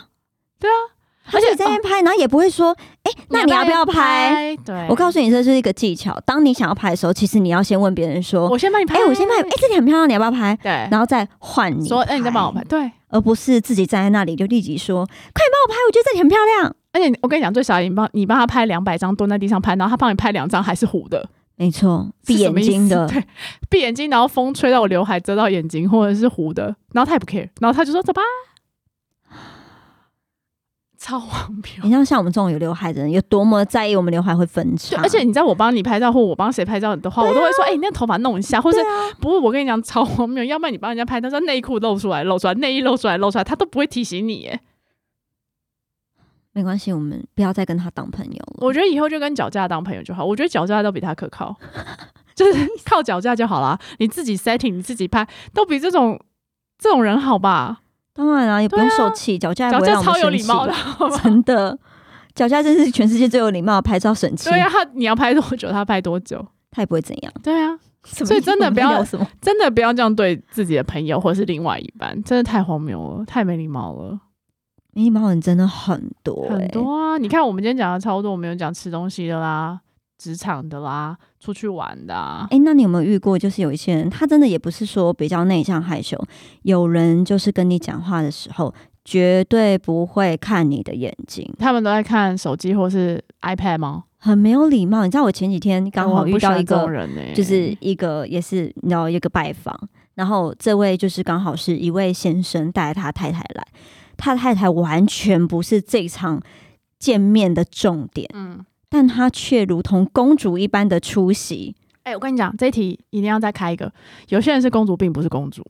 而且在那边拍，然后也不会说，哎，那你要不要拍？？”对，我告诉你，这是一个技巧。当你想要拍的时候，其实你要先问别人说我先帮你：“拍，哎，我先拍，哎，这里很漂亮，你要不要拍？”对，然后再换你说：“哎，你再帮我。拍，”对，而不是自己站在那里就立即说：“快帮我拍，我觉得这里很漂亮。而且我跟你讲，最少你帮你帮他拍两百张，蹲在地上拍，然后他帮你拍两张还是糊的。”没错，闭眼睛的，对，闭眼睛，然后风吹到我刘海遮到眼睛，或者是糊的，然后他也不 care，然后他就说走吧，超荒谬你。像像我们这种有刘海的人，有多么在意我们刘海会分对，叉？而且你知道我帮你拍照或我帮谁拍照的话，我都会说，哎、你那头发弄一下，或是啊，不是我跟你讲超荒谬，要不然你帮人家拍，他说内裤露出来露出来，内衣露出来露出来，他都不会提醒你耶。没关系，我们不要再跟他当朋友了。我觉得以后就跟脚架当朋友就好，我觉得脚架都比他可靠，就是靠脚架就好啦。你自己 setting 你自己拍，都比这种这种人好吧？当然啊，也不用受气，脚架也不会脚架超让我们生气有礼貌的，真的，脚架真是全世界最有礼貌的拍照神器。对啊，他你要拍多久，他拍多久。他也不会怎样。对啊，所所以真的不要什么，真的不要这样对自己的朋友或是另外一半，真的太荒谬了，太没礼貌了，没礼貌人真的很多、欸，很多啊！你看我们今天讲的超多，我们有讲吃东西的啦，职场的啦，出去玩的啊，哎、那你有没有遇过？就是有一些人，他真的也不是说比较内向害羞，有人就是跟你讲话的时候，绝对不会看你的眼睛，他们都在看手机或是 iPad 吗？很没有礼貌。你知道，我前几天刚好遇到一个人呢、就是一个也是你知道一个拜访，然后这位就是刚好是一位先生带他太太来，他太太完全不是这场见面的重点，嗯，但她却如同公主一般的出席。哎、我跟你讲，这一题一定要再开一个。有些人是公主，并不是公主。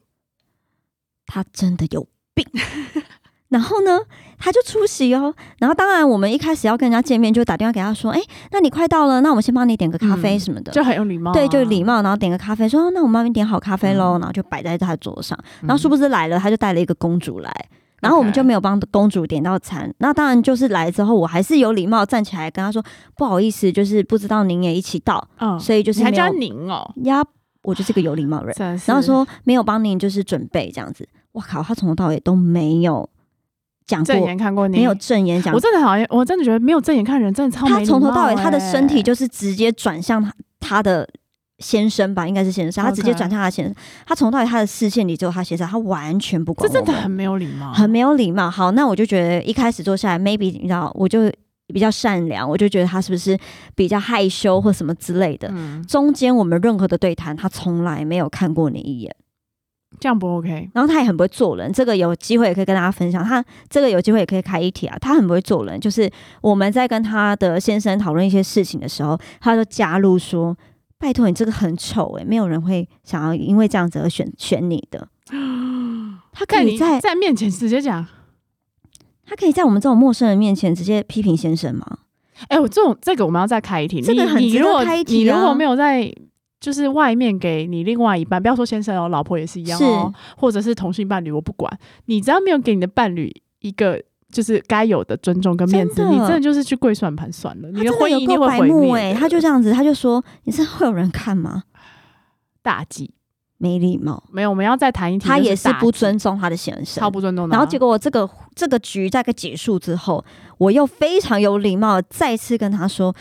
她真的有病。然后呢，他就出席哦。然后当然，我们一开始要跟人家见面，就打电话给他说：“哎，那你快到了，那我们先帮你点个咖啡嗯什么的。就很有礼貌、啊，对，就礼貌，然后点个咖啡，说：“哦那我们帮你点好咖啡喽。然后就摆在他桌上。嗯。然后殊不知来了，他就带了一个公主来，然后我们就没有帮公主点到餐。那当然就是来之后，我还是有礼貌站起来跟她说：“不好意思，就是不知道您也一起到，嗯，所以就是你还叫您哦，呀，我就是个有礼貌的人。然后说没有帮您就是准备这样子，我靠，他从头到尾都没有讲正过，眼看过你，没有正眼讲我，真的好像，我真的觉得没有正眼看人真的超没他从头到尾貌他的身体欸就是直接转向他他的先生吧，应该是先生，他直接转向他的先生，他从到尾他的视线里只有他先生，他完全不管这真的很没有礼貌，很没有礼貌。好，那我就觉得一开始坐下来，maybe 你知道，我就比较善良，我就觉得他是不是比较害羞或什么之类的。嗯，中间我们任何的对谈，他从来没有看过你一眼，这样不 OK。然后他也很不会做人。这个有机会也可以跟大家分享，他这个有机会也可以开一题啊。他很不会做人，就是我们在跟他的先生讨论一些事情的时候，他就加入说：“拜托你这个很丑诶、没有人会想要因为这样子而选选你的。”他可以在在面前直接讲，他可以在我们这种陌生人面前直接批评先生吗？哎、我这种这个我们要再开一题。这个很值得你你如果开一题啊你如果没有在就是外面给你另外一半，不要说先生哦，老婆也是一样哦，或者是同性伴侣，我不管，你只要没有给你的伴侣一个。就是该有的尊重跟面子，真你真的就是去跪算盘算了，你的婚姻一定会毁灭他就这样子，他就说：“你这会有人看吗？大忌。没礼貌。没有，我们要再谈一”谈，他也是不尊重他的先生超，不尊重的啊。然后结果我这个这个局大概结束之后，我又非常有礼貌再次跟他说：“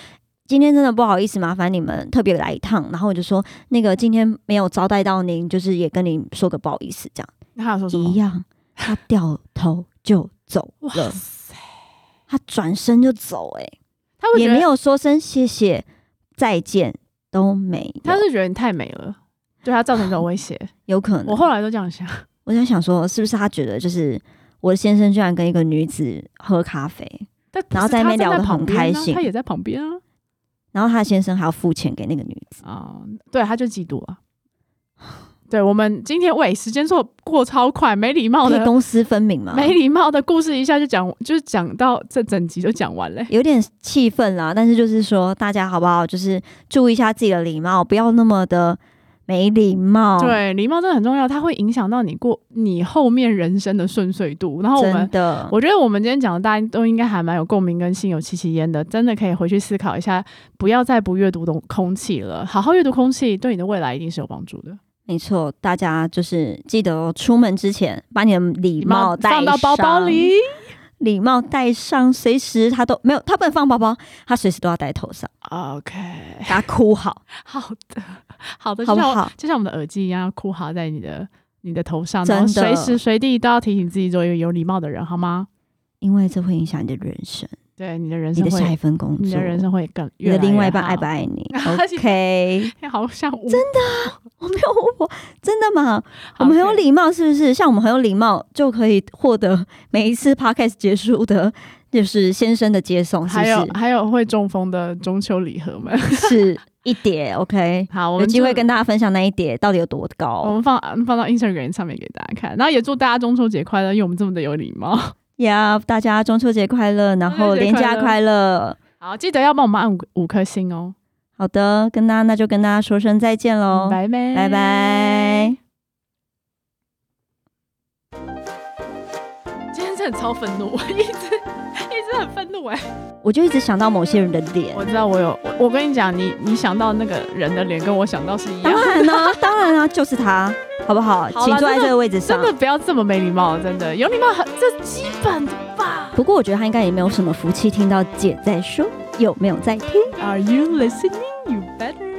今天真的不好意思，麻烦你们特别来一趟。”然后我就说：“那个今天没有招待到您，就是也跟您说个不好意思，这样那他有说什么一？样。”他掉头就走哇了，塞，他转身就走、欸，他也没有说声谢谢、再见，都没有。他是觉得你太美了，对他造成一种威胁。有可能，我后来都这样想，我在想说，是不是他觉得就是我的先生居然跟一个女子喝咖啡，然后在那边聊得很开心他也在旁边啊。然后他的先生还要付钱给那个女子，啊、对，他就嫉妒了。对我们今天喂时间错过超快，没礼貌的公私分明嘛？没礼貌的故事一下就讲，就是讲到这整集就讲完了。有点气愤啦，但是就是说，大家好不好？就是注意一下自己的礼貌，不要那么的没礼貌。，对，礼貌真的很重要，它会影响到你过你后面人生的顺遂度。然后我们真的，我觉得我们今天讲的，大家都应该还蛮有共鸣跟心有戚戚焉的，真的可以回去思考一下，不要再不阅读空空气了，好好阅读空气，对你的未来一定是有帮助的。没错，大家就是记得哦出门之前把你的礼帽带放到包包里，礼帽带上，随时他都没有，他不能放包包，他随时都要戴头上，OK，给他哭好，好的，好的，好不好？就像我们的耳机一样，要箍好在你的你的头上，真然后的随时随地都要提醒自己做一个有礼貌的人，好吗？因为这会影响你的人生，对，你的人生你的下一，份工作，你的人生会更你的另外一半爱不爱你？OK，好像真的我没有我真的吗？我好们很有礼貌，是不是？像我们很有礼貌，就可以获得每一次 podcast 结束的，就是先生的接送，是不还有是？还有会中风的中秋礼盒们。是一叠，OK。好，我有机会跟大家分享那一叠到底有多高我高们放放到 Instagram 上面给大家看，然后也祝大家中秋节快乐，因为我们这么的有礼貌。呀大家中秋节快乐，然后中秋节连假快乐快乐。好，记得要帮我们按五五颗星哦。好的，跟大家那就跟大家说声再见喽，拜拜，拜拜。今天真的超愤怒，我 一直一直很愤怒哎。我就一直想到某些人的脸，我知道我有，我我跟你讲，你你想到那个人的脸，跟我想到是一样当。然啦、当然 啦、就是他，好不好？请坐在这个位置上。真的不要这么没礼貌，真的有礼貌很这基本的吧不过我觉得他应该也没有什么福气听到姐在说，有没有在听？？Are you listening? You better